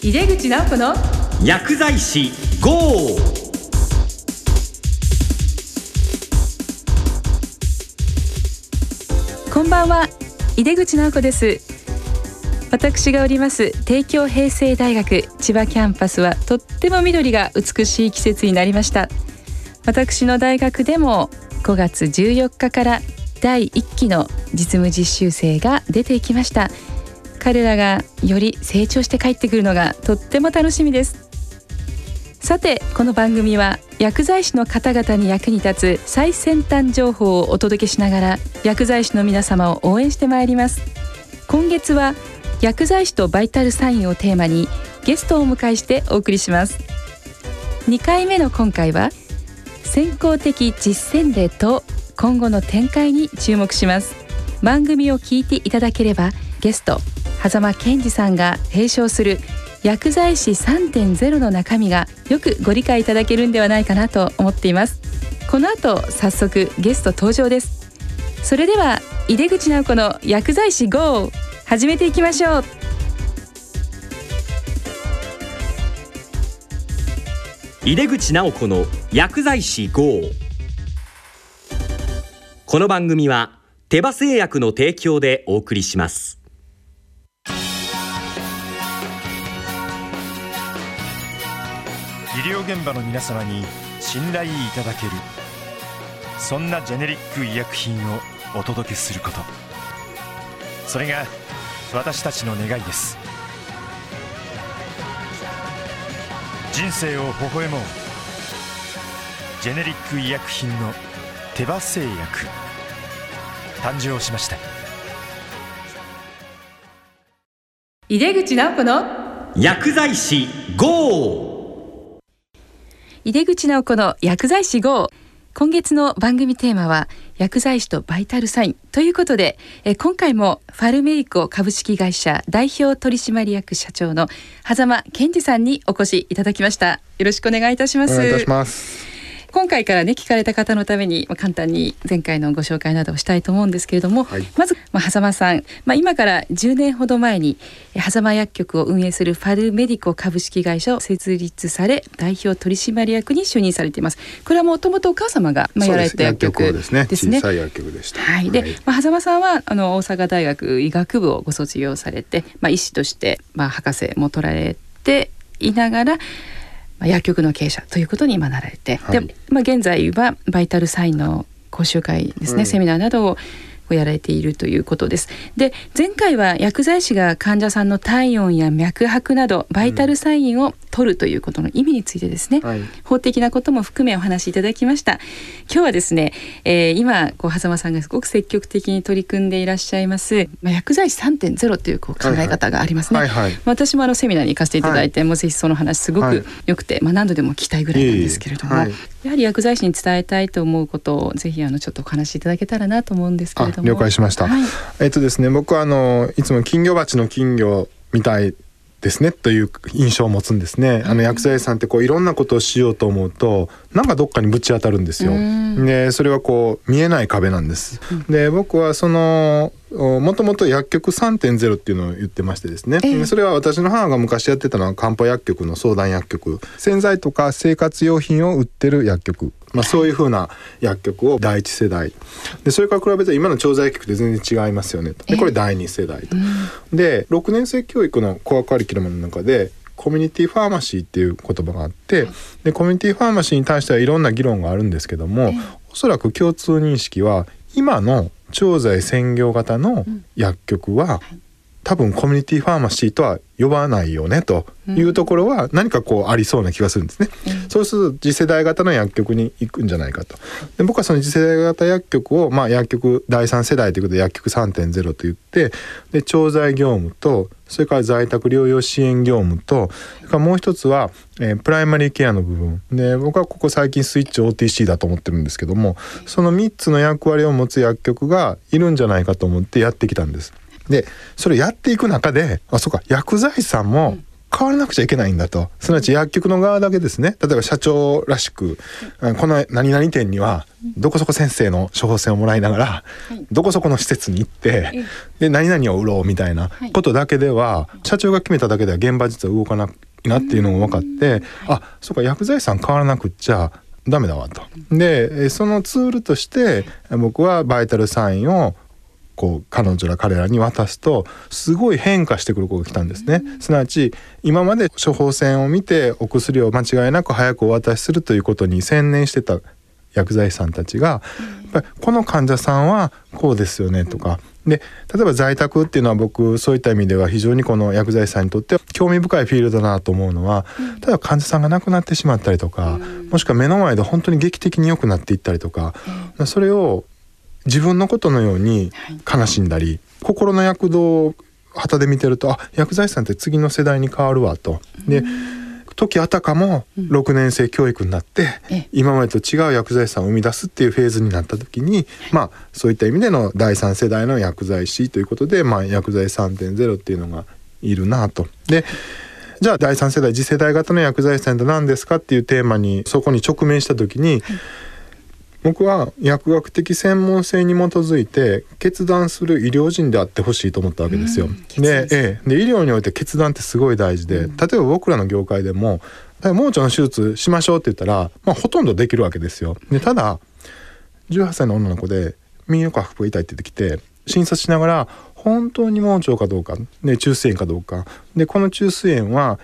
井出口直子の薬剤師 GO! こんばんは井出口直子です。私がおります帝京平成大学千葉キャンパスはとっても緑が美しい季節になりました。私の大学でも5月14日から第1期の実務実習生が出てきました彼らがより成長して帰ってくるのがとっても楽しみです。さてこの番組は薬剤師の方々に役に立つ最先端情報をお届けしながら薬剤師の皆様を応援してまいります。今月は薬剤師とバイタルサインをテーマにゲストをお迎えしてお送りします。2回目の今回は先行的実践例と今後の展開に注目します。番組を聞いていただければゲスト狭間健二さんが提唱する薬剤師3.0の中身がよくご理解いただけるんではないかなと思っています。この後早速ゲスト登場です。それでは井出口直子の薬剤師 GO 始めていきましょう。井出口直子の薬剤師 GO! この番組は手羽製薬の提供でお送りします。療現場の皆様に信頼いただける。そんなジェネリック医薬品をお届けすること。それが私たちの願いです。人生を微笑もう。ジェネリック医薬品の手羽製薬。誕生しました。井出口直子の薬剤師 GO! 井出口直子の薬剤師号。今月の番組テーマは薬剤師とバイタルサインということでえ今回もファルメイコ株式会社代表取締役社長の狭間健二さんにお越しいただきました。よろしくお願いいたします。今回からね聞かれた方のためにまあ簡単に前回のご紹介などをしたいと思うんですけれども、はい。まずまあ狭間さん、まあ、今から10年ほど前にえ狭間薬局を運営するファルメディコ株式会社を設立され代表取締役に就任されています。これはもともとお母様がまあやられた薬局ですね。ですね小さい薬局でした。はい、で、まあ、狭間さんはあの大阪大学医学部をご卒業されて、まあ、医師として、まあ、博士も取られていながら、まあ、薬局の経営者ということに今なられて、はい。で、まあ、現在はバイタルサインの講習会ですね、うん。セミナーなどをこうやられているということです。で前回は薬剤師が患者さんの体温や脈拍などバイタルサインを取るということの意味についてですね、はい。法的なことも含めお話しいただきました。今日はですね、えー今こう狭間さんがすごく積極的に取り組んでいらっしゃいます、まあ、薬剤師3.0というこう考え方がありますね、はいはいまあ私もあのセミナーに行かせていただいて、もうぜひその話すごはい。く良くて、まあ、何度でも聞きたいぐらいなんですけれども、やはり薬剤師に伝えたいと思うことをぜひあのちょっとお話しいただけたらなと思うんですけれどもあ了解しましたはいえっとですね僕はあのいつも金魚鉢の金魚みたいですねという印象を持つんですね。あの薬剤師さんってこういろんなことをしようと思うとなんかどっかにぶち当たるんですよ。うんでそれはこう見えない壁なんです。で僕はそのおもともと薬局3.0っていうのを言ってましてですね、ええ。でそれは私の母が昔やってたのは漢方薬局の相談薬局。洗剤とか生活用品を売ってる薬局、まあ、そういうふうな薬局を第一世代。でそれから比べて今の調剤薬局って全然違いますよねと。でこれ第二世代と。で6年生教育のコアカリキュラムの中でコミュニティファーマシーっていう言葉があってでコミュニティファーマシーに対してはいろんな議論があるんですけどもおそらく共通認識は今の調剤専業型の薬局は多分コミュニティファーマシーとは呼ばないよねというところは何かこうありそうな気がするんですね。そうすると次世代型の薬局に行くんじゃないかと。で僕はその次世代型薬局を、まあ、薬局第三世代ということで薬局3.0と言ってで調剤業務とそれから在宅療養支援業務とそれからもう一つは、えープライマリーケアの部分で僕はここ最近スイッチ OTC だと思ってるんですけどもその3つの役割を持つ薬局がいるんじゃないかと思ってやってきたんです。でそれやっていく中であそうか薬剤師さんも変わらなくちゃいけないんだと。すなわち薬局の側だけですね。例えば社長らしく、この何々店にはどこそこ先生の処方箋をもらいながら、どこそこの施設に行ってで何々を売ろうみたいなことだけでは、社長が決めただけでは現場実は動かないなっていうのが分かって、あそうか薬剤師さん変わらなくっちゃダメだわと。でそのツールとして僕はバイタルサインをこう彼女ら彼らに渡すとすごい変化してくる子が来たんですね、すなわち今まで処方箋を見てお薬を間違いなく早くお渡しするということに専念してた薬剤師さんたちがやっぱりこの患者さんはこうですよねとか。で例えば在宅っていうのは僕そういった意味では非常にこの薬剤師さんにとって興味深いフィールドだなと思うのは例えば患者さんが亡くなってしまったりとかもしくは目の前で本当に劇的に良くなっていったりとかそれを自分のことのように悲しんだり、はい、心の躍動を旗で見てるとあ薬剤師さんって次の世代に変わるわと。で時あたかも6年生教育になって、うん、今までと違う薬剤師さんを生み出すっていうフェーズになった時に、まあそういった意味での第3世代の薬剤師ということで、まあ、薬剤3.0っていうのがいるなと。でじゃあ第3世代次世代型の薬剤師さんって何ですかっていうテーマにそこに直面した時に、はい僕は薬学的専門性に基づいて決断する医療人であってほしいと思ったわけですよ。うん、でええ、で医療において決断ってすごい大事で、例えば僕らの業界でも盲腸の手術しましょうって言ったら、まあ、ほとんどできるわけですよ。でただ18歳の女の子で右の下腹部痛いって言ってきて診察しながら本当に盲腸かどうかで中枢炎かどうかでこの中枢炎は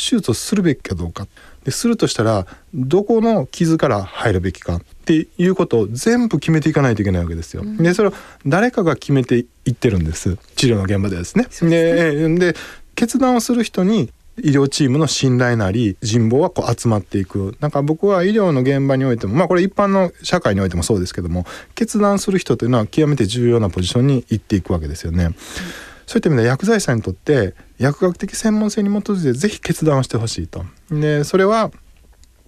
手術をするべきかどうかでするとしたらどこの傷から入るべきかっていうことを全部決めていかないといけないわけですよ。うん、でそれを誰かが決めていってるんです治療の現場でですね。で、ね、で決断をする人に医療チームの信頼なり人望はこう集まっていくなんか僕は医療の現場においてもまあこれ一般の社会においてもそうですけども決断する人というのは極めて重要なポジションに行っていくわけですよね。うんそういった意味で薬剤師さんにとって薬学的専門性に基づいて是非決断をしてほしいと。でそれは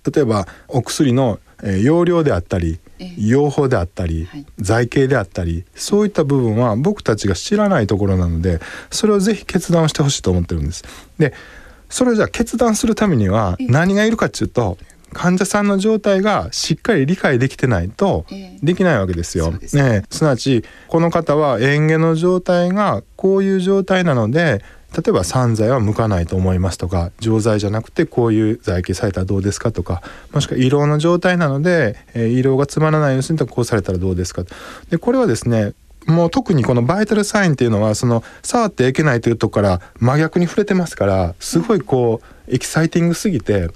例えばお薬の容量であったり用法であったり、財形であったりそういった部分は僕たちが知らないところなのでそれをぜひ決断をしてほしいと思ってるんです。でそれをじゃあ決断するためには何がいるかっていうと患者さんの状態がしっかり理解できてないとできないわけですよ。えー、ね、すなわちこの方は嚥下の状態がこういう状態なので例えば散剤は向かないと思いますとか錠剤じゃなくてこういう剤形されたらどうですかとかもしくは胃ろうの状態なので、えー、胃ろうがつまらないようにするとこうされたらどうですかでこれはですねもう特にこのバイタルサインっていうのはその触ってはいけないというとこから真逆に触れてますからすごいこうエキサイティングすぎて。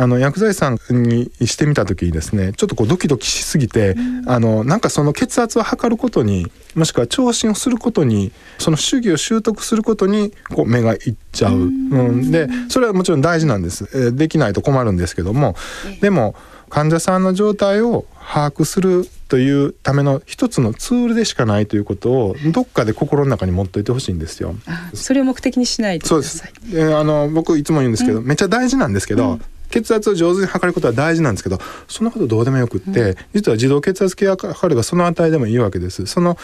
あの薬剤師さんにしてみた時にですねちょっとこうドキドキしすぎて、うん、あのなんかその血圧を測ることにもしくは聴診をすることにその主義を習得することにこう目がいっちゃう、うん、うん、でそれはもちろん大事なんです、えー、できないと困るんですけども。でも患者さんの状態を把握するというための一つのツールでしかないということをどっかで心の中に持っといてほしいんですよ。それを目的にしないでそうです。であの僕いつも言うんですけど、うん、めっちゃ大事なんですけど、うん血圧を上手に測ることは大事なんですけどそんなことどうでもよくって、うん、実は自動血圧計が測ればその値でもいいわけです。その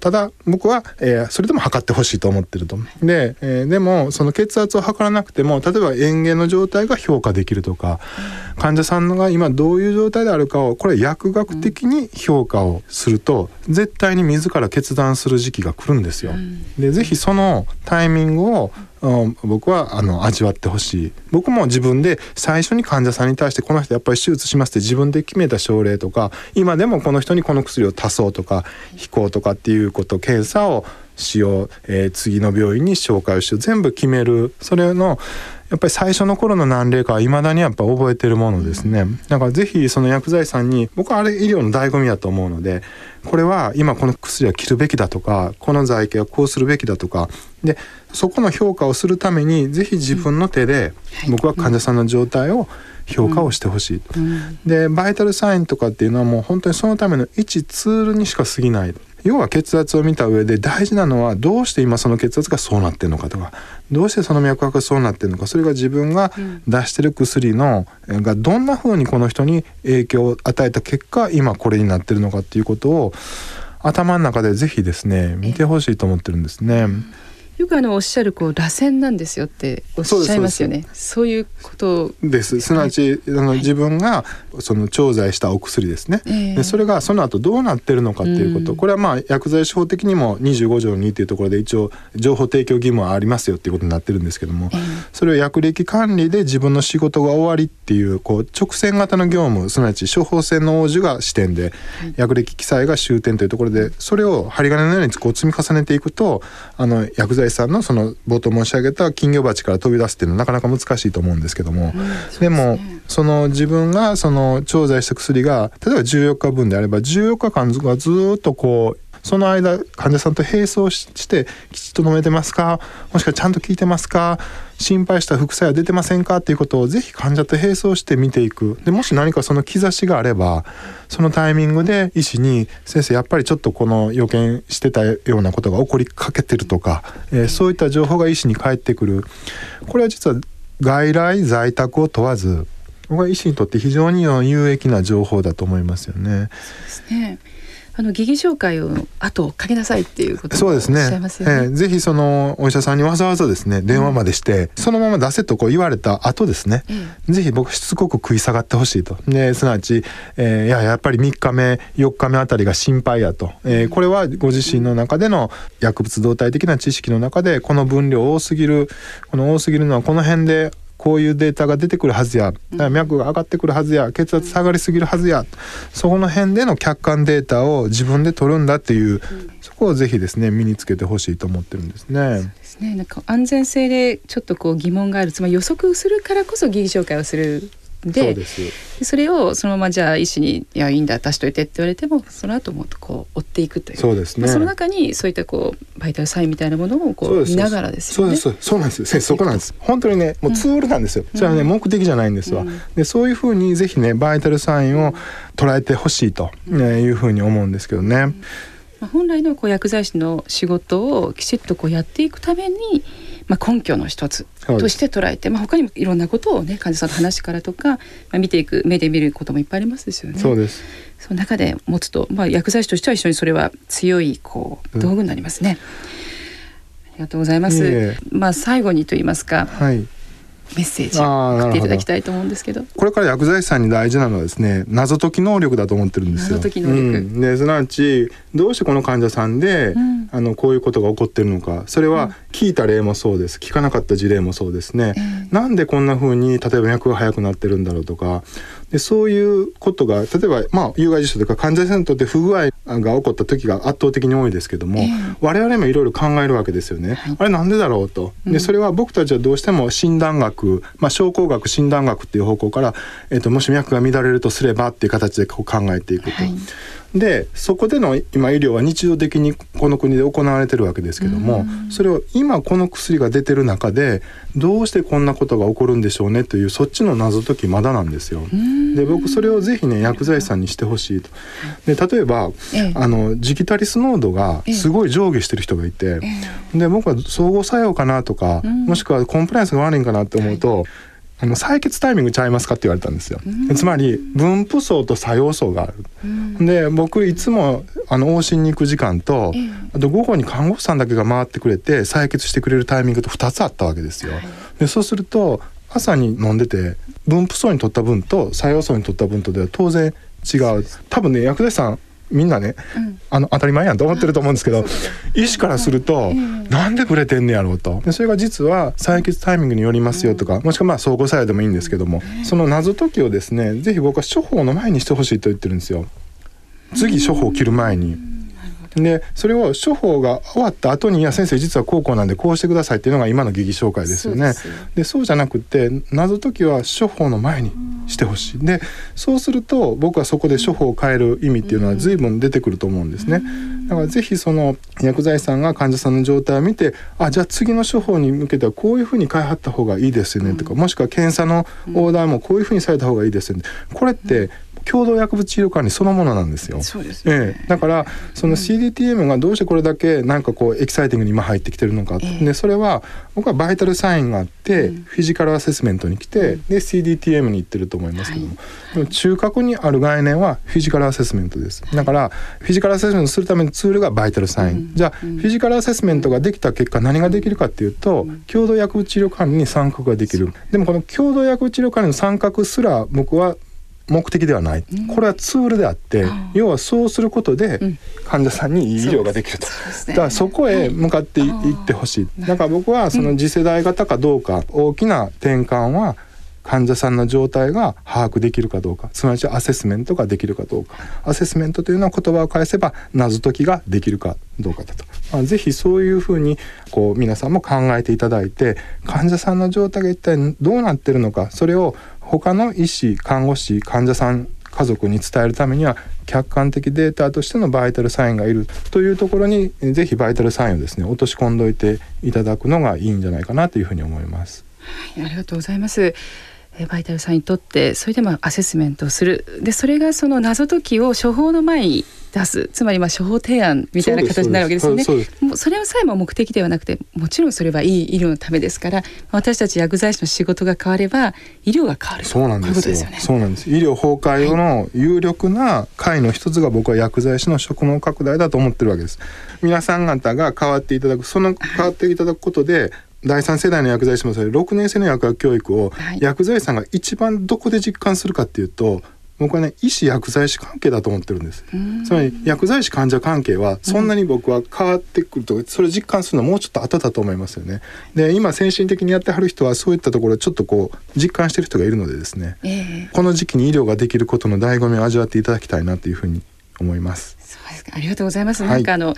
ただ僕は、えー、それでも測ってほしいと思ってると。で、えー、でもその血圧を測らなくても例えば嚥下の状態が評価できるとか、うん、患者さんが今どういう状態であるかをこれ薬学的に評価をすると、うん、絶対に自ら決断する時期が来るんですよ。でぜひそのタイミングを僕はあの味わってほしい。僕も自分で最初に患者さんに対してこの人やっぱり手術しますって自分で決めた症例とか今でもこの人にこの薬を足そうとか飛行とかっていうこと検査をしよう、えー、次の病院に紹介をしよう。全部決める。それのやっぱり最初の頃の何例かはいまだにやっぱ覚えてるものですね。だからぜひその薬剤師さんに僕はあれ医療の醍醐味だと思うのでこれは今この薬は切るべきだとかこの剤形はこうするべきだとかでそこの評価をするためにぜひ自分の手で僕は患者さんの状態を評価をしてほしい、うん、でバイタルサインとかっていうのはもう本当にそのための一ツールにしか過ぎない要は血圧を見た上で大事なのはどうして今その血圧がそうなってるのかとかどうしてその脈拍がそうなってるのかそれが自分が出してる薬の、がどんな風にこの人に影響を与えた結果今これになってるのかっていうことを頭の中でぜひですね見てほしいと思ってるんですね。よくあのおっしゃるこう螺旋なんですよっておっしゃいますよね。そういうことです。すなわちあの、自分がその調剤したお薬ですね。えーでそれがその後どうなってるのかっていうこと、うん。これはまあ薬剤師法的にも25条2っていうところで一応情報提供義務はありますよっていうことになってるんですけども、えーそれを薬歴管理で自分の仕事が終わりっていうこう直線型の業務すなわち処方箋の応じが支点で、薬歴記載が終点というところでそれを針金のようにこう積み重ねていくとあの薬剤師さんのその冒頭申し上げた金魚鉢から飛び出すっていうのはなかなか難しいと思うんですけども、でもその自分がその調剤した薬が例えば14日分であれば14日間がずっとこうその間患者さんと並走ししてきちっと飲めてますか？もしくはちゃんと効いてますか？心配した副作用出てませんかっていうことをぜひ患者と並走して見ていくでもし何かその兆しがあればそのタイミングで医師に「先生やっぱりちょっとこの予見してたようなことが起こりかけてる」とか、えーそういった情報が医師に返ってくるこれは実は外来在宅を問わず僕は医師にとって非常に有益な情報だと思いますよね。ですね。あの疑義紹介を後をかけなさいっていうことをそうですね。おっしゃいますよね。ええぜひそのお医者さんにわざわざですね電話までして、そのまま出せとこう言われた後ですね、えぜひ僕しつこく食い下がってほしいと。ですなわち、えーいややっぱり3日目4日目あたりが心配やと、えーこれはご自身の中での薬物動態的な知識の中でこの分量多すぎるこの多すぎるのはこの辺でこういうデータが出てくるはずや脈が上がってくるはずや血圧下がりすぎるはずやそこの辺での客観データを自分で取るんだっていうそこをぜひですね身につけてほしいと思ってるんですね。ですね。なんか安全性でちょっとこう疑問がある、つまり予測するからこそ疑義紹介をする。でそれをそのままじゃあ医師に「いやいいんだ出しといて」って言われてもその後もっとこう追っていくという。そうですね。まあその中にそういったこうバイタルサインみたいなものをこそう見ながらですよね。そうです。そうなんです先生そこなんです。本当にねもうツールなんですよ、それはね目的じゃないんですわ、うん。でそういうふうにぜひねバイタルサインを捉えてほしいと、ねいうふうに思うんですけどね、まあ、本来のこう薬剤師の仕事をきちっとこうやっていくために、まあ、根拠の一つとして捉えて、まあ、他にもいろんなことをね患者さんの話からとか、まあ、見ていく目で見ることもいっぱいありますですよね。そうですその中で持つと、まあ、薬剤師としては一緒にそれは強いこう道具になりますね。ありがとうございます。いえいえまあ最後にと言いますかはいメッセージあーなるほど。送っていただきたいと思うんですけど。これから薬剤師さんに大事なのはですね謎解き能力だと思ってるんですよ。謎解き能力。うん、ですなわちどうしてこの患者さんで、うん。あのこういうことが起こってるのか。それは聞いた例もそうです。聞かなかった事例もそうですね、ええ。なんでこんな風に例えば脈が速くなってるんだろうとかでそういうことが例えばまあ有害事象とか患者さんにとって不具合が起こった時が圧倒的に多いですけども、ええ我々もいろいろ考えるわけですよね。はいあれなんでだろうと。でそれは僕たちはどうしても診断学、まあ、症候学診断学っていう方向から、えっともし脈が乱れるとすればっていう形でこう考えていくと。はいでそこでの今医療は日常的にこの国で行われてるわけですけどもそれを今この薬が出てる中でどうしてこんなことが起こるんでしょうねというそっちの謎解きまだなんですよ。で僕それをぜひね薬剤師さんにしてほしいと。で例えば、ええ。あのジギタリス濃度がすごい上下してる人がいて、で僕は相互作用かなとか、ん。もしくはコンプライアンスが悪いんかなって思うと、あの採血タイミングちゃいますかって言われたんですよ。つまり分布層と作用層がある。で僕いつもあの往診に行く時間と、ええあと午後に看護婦さんだけが回ってくれて採血してくれるタイミングと2つあったわけですよ。でそうすると朝に飲んでて分布層に取った分と作用層に取った分とでは当然違う多分ね薬剤師さんみんなね、あの当たり前やんと思ってると思うんですけど医師からすると、なんでブレてんねやろうと。でそれが実は採血タイミングによりますよとか、もしくはまあ相互作用でもいいんですけども、その謎解きをですねぜひ僕は処方の前にしてほしいと言ってるんですよ。次処方を切る前に。でそれを処方が終わった後に「いや先生実はこうこうなんでこうしてください」っていうのが今の疑義紹介ですよね。そでそうじゃなくて謎解きは処方の前にしてほしい。でそうすると僕はそこで処方を変える意味っていうのは随分出てくると思うんですね。だからぜひその薬剤師さんが患者さんの状態を見てあじゃあ次の処方に向けてはこういうふうに変えはった方がいいですよねとか、もしくは検査のオーダーもこういうふうにされた方がいいですよね。これって共同薬物治療管理そのものなんですよ。そうですね、ええ、だからその CDTM がどうしてこれだけなんかこうエキサイティングに今入ってきてるのか、ええ。でそれは僕はバイタルサインがあって、うん。フィジカルアセスメントに来て、で CDTM に行ってると思いますけども、はい。中核にある概念はフィジカルアセスメントです。だからフィジカルアセスメントするためのツールがバイタルサイン、うん。じゃあ、フィジカルアセスメントができた結果何ができるかっていうと、共同薬物治療管理に参画ができる。でもこの共同薬物治療管理の参画すら僕は目的ではない、これはツールであって、要はそうすることでん。患者さんにいい医療ができると、だからそこへ向かってい,、ってほしい。だから僕はその次世代型かどうか、大きな転換は患者さんの状態が把握できるかどうかすなわちアセスメントができるかどうか。アセスメントというのは言葉を返せば謎解きができるかどうかだと、まあ、ぜひそういうふうにこう皆さんも考えていただいて患者さんの状態が一体どうなってるのかそれを他の医師看護師患者さん家族に伝えるためには客観的データとしてのバイタルサインがいるというところにぜひバイタルサインをですね落とし込んどいていただくのがいいんじゃないかなというふうに思います。はいありがとうございます。えーバイタルさんにとってそれでもアセスメントをする。でそれがその謎解きを処方の前に出す。つまりまあ処方提案みたいな形になるわけですよね。もうそれさえも目的ではなくてもちろんそれはいい医療のためですから私たち薬剤師の仕事が変われば医療が変わる。そうなんですよ。ね。そうなんです。医療崩壊後の有力な解の一つが僕は薬剤師の職能拡大だと思ってるわけです。皆さん方が変わっていただくその変わっていただくことで第三世代の薬剤師もそれ6年生の薬学教育をはい。薬剤師さんが一番どこで実感するかっていうと僕はね医師薬剤師関係だと思ってるんです。うん。つまり薬剤師患者関係はそんなに僕は変わってくるとそれを実感するのはもうちょっと後だと思いますよね。で今先進的にやってはる人はそういったところをちょっとこう実感してる人がいるのでですね。ええ。この時期に医療ができることの醍醐味を味わっていただきたいなというふうに思います。そうですかありがとうございます。はいなんかあの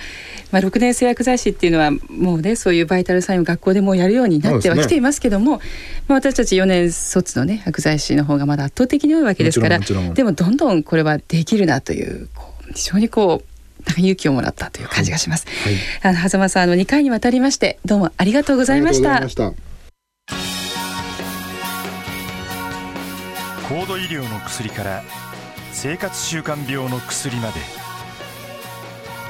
まあ6年生薬剤師っていうのはもうねそういうバイタルサインを学校でもうやるようになってはきていますけども、まあ私たち4年卒のね薬剤師の方がまだ圧倒的に多いわけですから、でもどんどんこれはできるなというこう非常にこうなんか勇気をもらったという感じがします。はい、あの狭間さんあの2回にわたりましてどうもありがとうございました。ありがとうございました。高度医療の薬から生活習慣病の薬まで。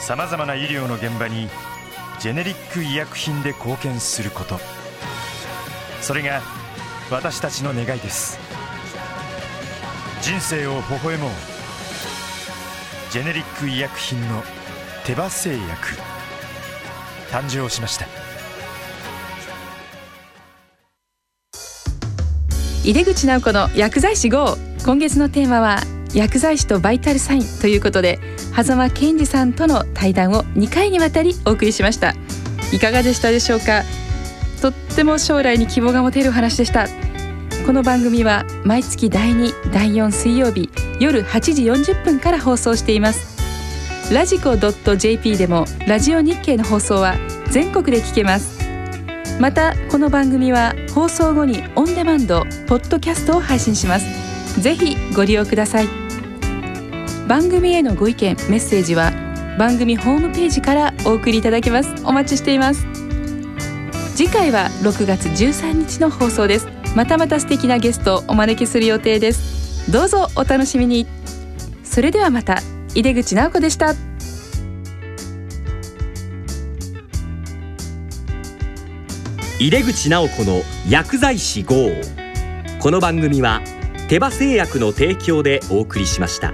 さまざまな医療の現場にジェネリック医薬品で貢献すること。それが私たちの願いです。人生を微笑もう。ジェネリック医薬品の手羽製薬。誕生しました。井出口直子の薬剤師 GO 今月のテーマは薬剤師とバイタルサインということで狭間健二さんとの対談を2回にわたりお送りしました。いかがでしたでしょうか？とっても将来に希望が持てる話でした。この番組は毎月第2第4水曜日夜8時40分から放送しています。ラジコ .jp でもラジオ日経の放送は全国で聞けます。またこの番組は放送後にオンデマンドポッドキャストを配信します。ぜひご利用ください。番組へのご意見メッセージは番組ホームページからお送りいただけます。お待ちしています。次回は6月13日の放送です。またまた素敵なゲストをお招きする予定です。どうぞお楽しみに。それではまた井出口直子でした。井出口直子の薬剤師号。この番組は手羽製薬の提供でお送りしました。